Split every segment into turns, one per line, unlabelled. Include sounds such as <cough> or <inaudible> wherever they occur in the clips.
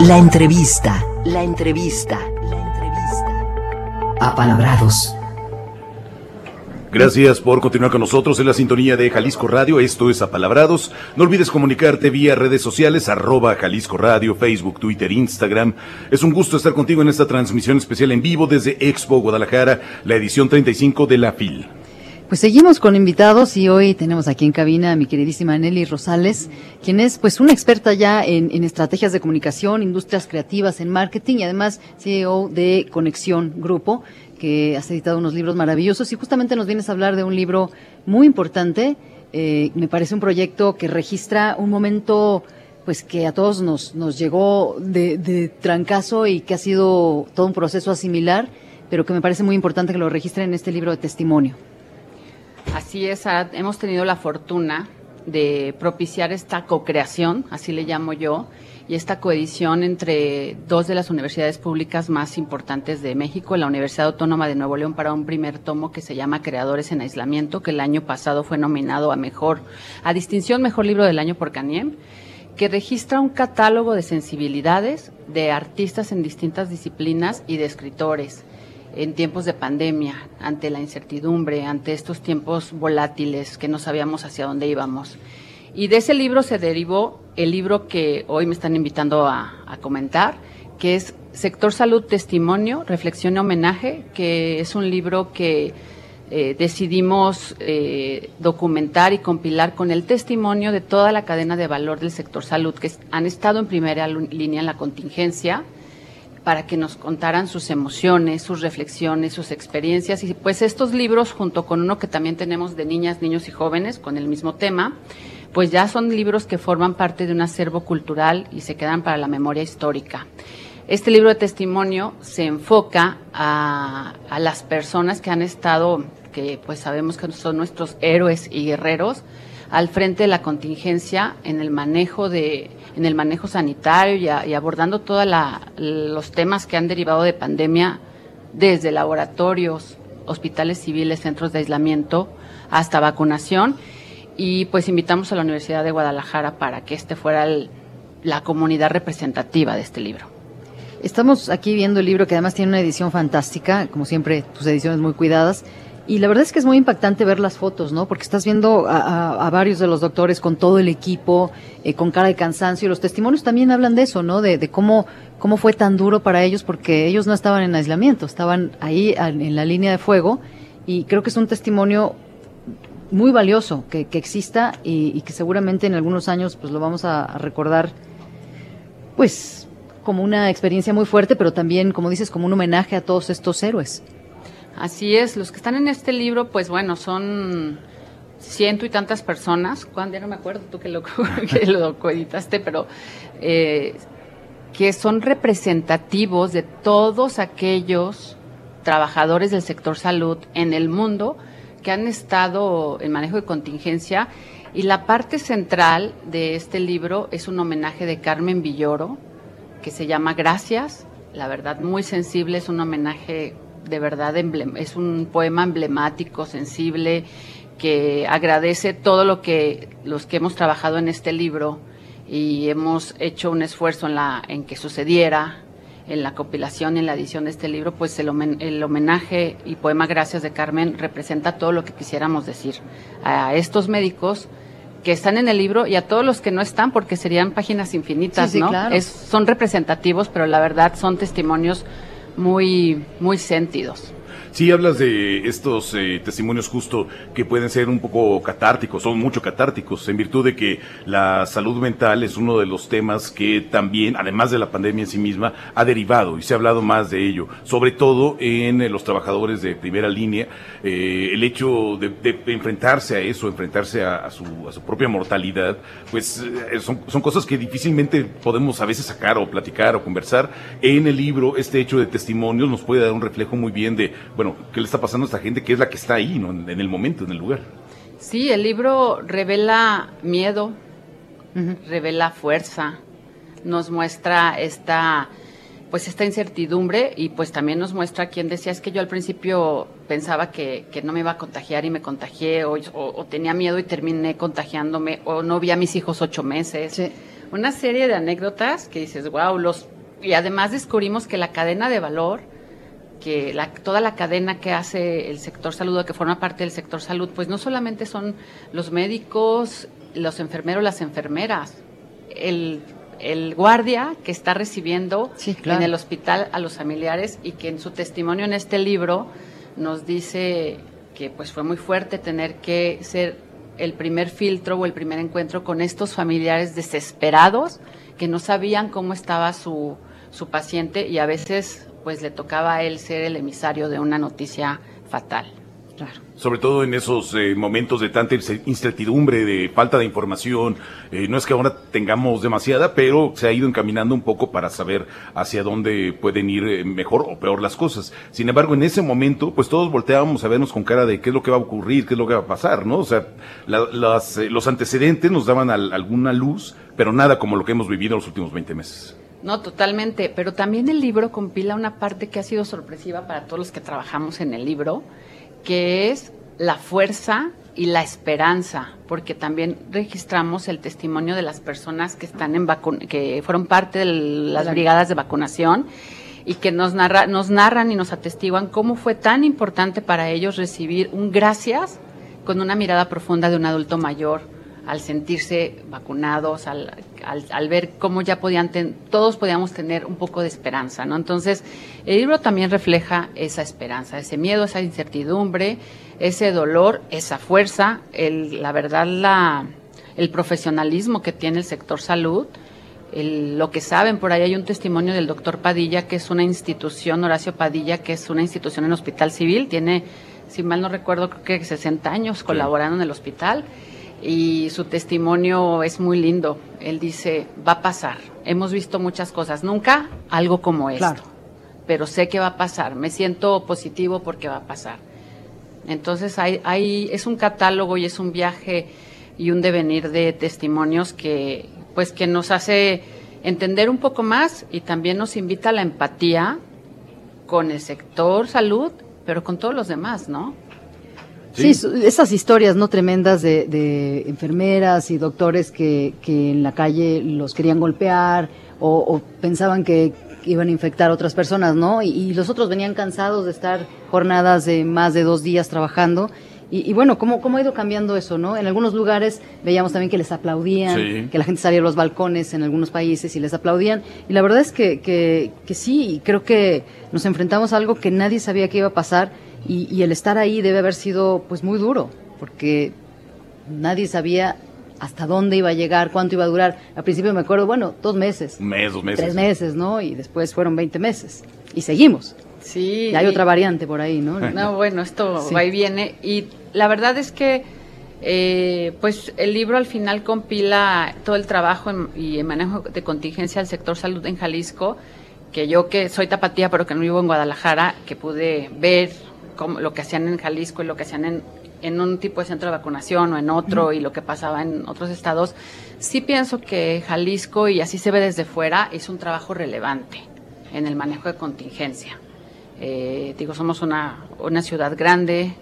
La entrevista, la entrevista, la entrevista. Apalabrados.
Gracias por continuar con nosotros en la sintonía de Jalisco Radio. Esto es Apalabrados. No olvides comunicarte vía redes sociales, arroba Jalisco Radio, Facebook, Twitter, Instagram. Es un gusto estar contigo en esta transmisión especial en vivo desde Expo Guadalajara, la edición 35 de la FIL.
Pues seguimos con invitados y hoy tenemos aquí en cabina a mi queridísima Nelly Rosales, quien es pues una experta ya en, estrategias de comunicación, industrias creativas, en marketing y además CEO de Conexión Grupo, que has editado unos libros maravillosos y justamente nos vienes a hablar de un libro muy importante. Eh, me parece un proyecto que registra un momento pues que a todos nos, nos llegó de, de trancazo y que ha sido todo un proceso asimilar, pero que me parece muy importante que lo registren en este libro de testimonio.
Así es, hemos tenido la fortuna de propiciar esta co-creación, así le llamo yo, y esta coedición entre dos de las universidades públicas más importantes de México, la Universidad Autónoma de Nuevo León para un primer tomo que se llama Creadores en Aislamiento, que el año pasado fue nominado a mejor, a distinción Mejor Libro del Año por Caniem, que registra un catálogo de sensibilidades de artistas en distintas disciplinas y de escritores en tiempos de pandemia, ante la incertidumbre, ante estos tiempos volátiles que no sabíamos hacia dónde íbamos. Y de ese libro se derivó el libro que hoy me están invitando a, a comentar, que es Sector Salud Testimonio, Reflexión y Homenaje, que es un libro que eh, decidimos eh, documentar y compilar con el testimonio de toda la cadena de valor del sector salud, que han estado en primera línea en la contingencia, para que nos contaran sus emociones, sus reflexiones, sus experiencias. Y pues estos libros, junto con uno que también tenemos de niñas, niños y jóvenes con el mismo tema, pues ya son libros que forman parte de un acervo cultural y se quedan para la memoria histórica. Este libro de testimonio se enfoca a, las personas que han estado, que pues sabemos que son nuestros héroes y guerreros, al frente de la contingencia en el manejo de en el manejo sanitario y, y abordando todos los temas que han derivado de pandemia desde laboratorios, hospitales civiles, centros de aislamiento hasta vacunación y pues invitamos a la Universidad de Guadalajara para que este fuera la comunidad representativa de este libro.
Estamos aquí viendo el libro que además tiene una edición fantástica, como siempre tus ediciones muy cuidadas. Y la verdad es que es muy impactante ver las fotos, ¿no? Porque estás viendo a, a, varios de los doctores con todo el equipo, eh, con cara de cansancio. Y los testimonios también hablan de eso, ¿no? De, cómo, cómo fue tan duro para ellos, porque ellos no estaban en aislamiento, estaban ahí en la línea de fuego. Y creo que es un testimonio muy valioso que, exista y, que seguramente en algunos años pues lo vamos a recordar, pues como una experiencia muy fuerte, pero también, como dices, como un homenaje a todos estos héroes.
Así es, los que están en este libro, pues bueno, son ciento y tantas personas, cuando ya no me acuerdo tú que lo, <laughs> que lo coeditaste, pero eh, que son representativos de todos aquellos trabajadores del sector salud en el mundo que han estado en manejo de contingencia. Y la parte central de este libro es un homenaje de Carmen Villoro que se llama Gracias, la verdad muy sensible, es un homenaje de verdad es un poema emblemático, sensible, que agradece todo lo que los que hemos trabajado en este libro y hemos hecho un esfuerzo en la en que sucediera en la compilación y en la edición de este libro, pues el, el, homenaje y poema Gracias de Carmen representa todo lo que quisiéramos decir a estos médicos que están en el libro y a todos los que no están, porque serían páginas infinitas,
sí, sí,
¿no?
Claro.
Es, son representativos, pero la verdad son testimonios muy, muy sentidos.
Sí, hablas de estos eh, testimonios justo que pueden ser un poco catárticos, son mucho catárticos, en virtud de que la salud mental es uno de los temas que también, además de la pandemia en sí misma, ha derivado y se ha hablado más de ello, sobre todo en eh, los trabajadores de primera línea, eh, el hecho de, enfrentarse a eso, enfrentarse a, su, a su, propia mortalidad, pues eh, son cosas que difícilmente podemos a veces sacar o platicar o conversar. En el libro, este hecho de testimonios nos puede dar un reflejo muy bien de, bueno, qué le está pasando a esta gente que es la que está ahí, ¿no? En el momento, en el lugar.
Sí, el libro revela miedo, uh -huh. revela fuerza, nos muestra esta pues esta incertidumbre y pues también nos muestra quien decía es que yo al principio pensaba que, que no me iba a contagiar y me contagié o, o, o, tenía miedo y terminé contagiándome o no vi a mis hijos ocho meses
sí.
una serie de anécdotas que dices, wow, los y además descubrimos que la cadena de valor, que la, toda la cadena que hace el sector salud o que forma parte del sector salud, pues no solamente son los médicos, los enfermeros, las enfermeras, el, el guardia que está recibiendo
Sí, claro.
en el hospital a los familiares y que en su testimonio en este libro nos dice que pues fue muy fuerte tener que ser el primer filtro o el primer encuentro con estos familiares desesperados que no sabían cómo estaba su, su paciente y a veces pues le tocaba a él ser el emisario de una noticia fatal.
Claro.
Sobre todo en esos eh, momentos de tanta ince- incertidumbre, de falta de información. Eh, no es que ahora tengamos demasiada, pero se ha ido encaminando un poco para saber hacia dónde pueden ir eh, mejor o peor las cosas. Sin embargo, en ese momento, pues todos volteábamos a vernos con cara de qué es lo que va a ocurrir, qué es lo que va a pasar, ¿no? O sea, la- las, eh, los antecedentes nos daban al- alguna luz, pero nada como lo que hemos vivido los últimos 20 meses.
No, totalmente, pero también el libro compila una parte que ha sido sorpresiva para todos los que trabajamos en el libro, que es la fuerza y la esperanza, porque también registramos el testimonio de las personas que están en que fueron parte de las brigadas de vacunación y que nos narra, nos narran y nos atestiguan cómo fue tan importante para ellos recibir un gracias con una mirada profunda de un adulto mayor al sentirse vacunados, al, al, al ver cómo ya podían, ten- todos podíamos tener un poco de esperanza, ¿no? Entonces, el libro también refleja esa esperanza, ese miedo, esa incertidumbre, ese dolor, esa fuerza, el, la verdad, la, el profesionalismo que tiene el sector salud, el- lo que saben, por ahí hay un testimonio del doctor Padilla, que es una institución, Horacio Padilla, que es una institución en Hospital Civil, tiene, si mal no recuerdo, creo que 60 años colaborando en el hospital y su testimonio es muy lindo. Él dice, va a pasar, hemos visto muchas cosas, nunca algo como esto,
Claro.
pero sé que va a pasar, me siento positivo porque va a pasar. Entonces hay, hay, es un catálogo y es un viaje y un devenir de testimonios que, pues, que nos hace entender un poco más y también nos invita a la empatía con el sector salud, pero con todos los demás, ¿no?
Sí, esas historias no tremendas de, de enfermeras y doctores que, que en la calle los querían golpear o, o pensaban que iban a infectar a otras personas, ¿no? Y, y los otros venían cansados de estar jornadas de más de dos días trabajando. Y, y bueno, ¿cómo, ¿cómo ha ido cambiando eso, no? En algunos lugares veíamos también que les aplaudían,
Sí.
que la gente salía a los balcones en algunos países y les aplaudían. Y la verdad es que, que, que sí, creo que nos enfrentamos a algo que nadie sabía que iba a pasar y, y el estar ahí debe haber sido pues muy duro, porque nadie sabía hasta dónde iba a llegar, cuánto iba a durar. Al principio me acuerdo, bueno, dos meses,
Un mes, dos meses.
tres meses, ¿no? Y después fueron 20 meses. Y seguimos.
Sí.
Y hay
y-
otra variante por ahí, ¿no?
No, <laughs> bueno, esto
Sí.
va y viene. Y la verdad es que, eh, pues, el libro al final compila todo el trabajo en- y el manejo de contingencia del sector salud en Jalisco, que yo que soy tapatía, pero que no vivo en Guadalajara, que pude ver lo que hacían en Jalisco y lo que hacían en, en un tipo de centro de vacunación o en otro y lo que pasaba en otros estados, sí pienso que Jalisco, y así se ve desde fuera, es un trabajo relevante en el manejo de contingencia. Eh, digo, somos una, una ciudad grande,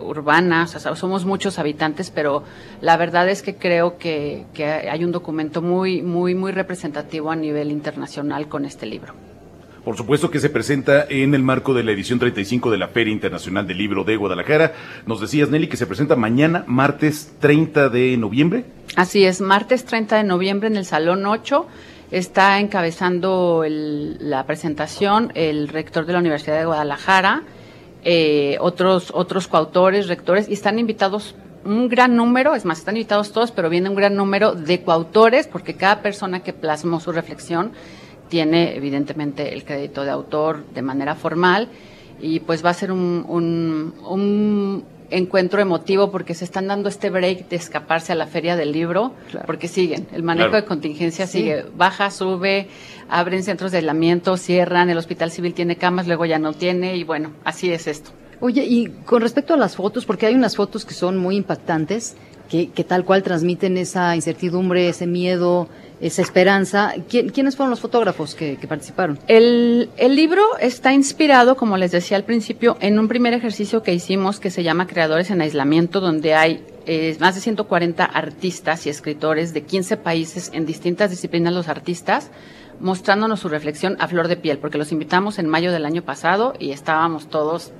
urbana, o sea, somos muchos habitantes, pero la verdad es que creo que, que hay un documento muy, muy, muy representativo a nivel internacional con este libro.
Por supuesto que se presenta en el marco de la edición 35 de la Feria Internacional del Libro de Guadalajara. Nos decías, Nelly, que se presenta mañana, martes 30 de noviembre.
Así es, martes 30 de noviembre en el Salón 8 está encabezando el- la presentación el rector de la Universidad de Guadalajara, eh, otros, otros coautores, rectores, y están invitados un gran número, es más, están invitados todos, pero viene un gran número de coautores, porque cada persona que plasmó su reflexión tiene evidentemente el crédito de autor de manera formal, y pues va a ser un, un, un encuentro emotivo porque se están dando este break de escaparse a la feria del libro,
Claro.
porque siguen, el manejo
Claro.
de contingencia
Sí.
sigue, baja, sube, abren centros de aislamiento, cierran, el hospital civil tiene camas, luego ya no tiene, y bueno, así es esto.
Oye, y con respecto a las fotos, porque hay unas fotos que son muy impactantes, que, que tal cual transmiten esa incertidumbre, ese miedo, esa esperanza. ¿Quién- ¿Quiénes fueron los fotógrafos que, que participaron?
El, el libro está inspirado, como les decía al principio, en un primer ejercicio que hicimos que se llama Creadores en Aislamiento, donde hay eh, más de 140 artistas y escritores de 15 países en distintas disciplinas los artistas, mostrándonos su reflexión a flor de piel, porque los invitamos en mayo del año pasado y estábamos todos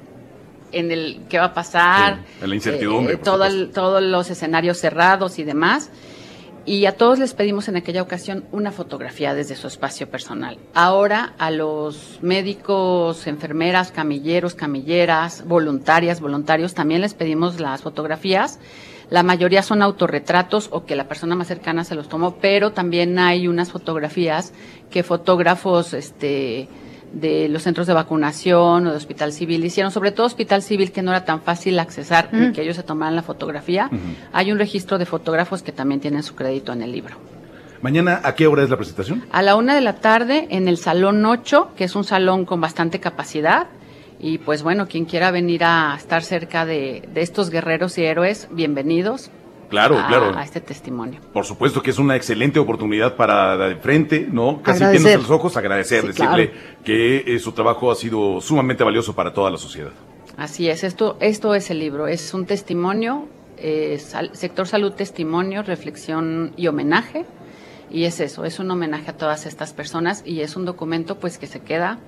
en el qué va a pasar,
en la incertidumbre,
eh, todo todos los escenarios cerrados y demás. Y a todos les pedimos en aquella ocasión una fotografía desde su espacio personal. Ahora a los médicos, enfermeras, camilleros, camilleras, voluntarias, voluntarios, también les pedimos las fotografías. La mayoría son autorretratos o que la persona más cercana se los tomó, pero también hay unas fotografías que fotógrafos, este, de los centros de vacunación o de Hospital Civil hicieron, sobre todo Hospital Civil, que no era tan fácil accesar ni que ellos se tomaran la fotografía. Hay un registro de fotógrafos que también tienen su crédito en el libro.
Mañana, ¿a qué hora es la presentación?
A la una de la tarde en el Salón 8, que es un salón con bastante capacidad. Y pues bueno, quien quiera venir a estar cerca de, de estos guerreros y héroes, bienvenidos.
Claro, claro.
A este testimonio.
Por supuesto que es una excelente oportunidad para de frente, ¿no? Casi viéndose los ojos, agradecer, decirle que eh, su trabajo ha sido sumamente valioso para toda la sociedad.
Así es, esto, esto es el libro, es un testimonio, eh, sector salud testimonio, reflexión y homenaje. Y es eso, es un homenaje a todas estas personas y es un documento pues que se queda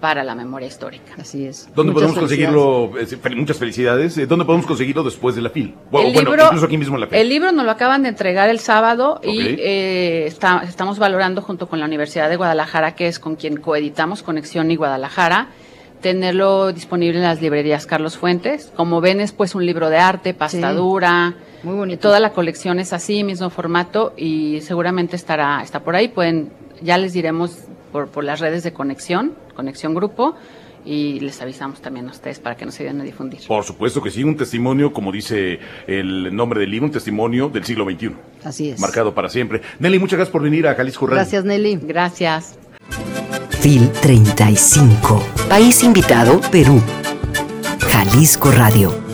para la memoria histórica.
Así es.
¿Dónde podemos conseguirlo? Muchas felicidades. Eh, ¿Dónde podemos conseguirlo después de la FIL?
Bueno, el libro, incluso aquí mismo en la FIL. El libro nos lo acaban de entregar el sábado y eh, estamos valorando junto con la Universidad de Guadalajara, que es con quien coeditamos Conexión y Guadalajara, tenerlo disponible en las librerías Carlos Fuentes. Como ven, es pues un libro de arte, pastadura. Muy bonito. Toda la colección es así, mismo formato y seguramente estará está por ahí. Pueden, ya les diremos por, por las redes de conexión Conexión Grupo y les avisamos también a ustedes para que nos ayuden a difundir.
Por supuesto que sí, un testimonio, como dice el nombre del libro, un testimonio del siglo XXI.
Así es.
Marcado para siempre. Nelly, muchas gracias por venir a Jalisco Radio.
Gracias, Nelly.
Gracias.
FIL 35. País invitado, Perú. Jalisco Radio.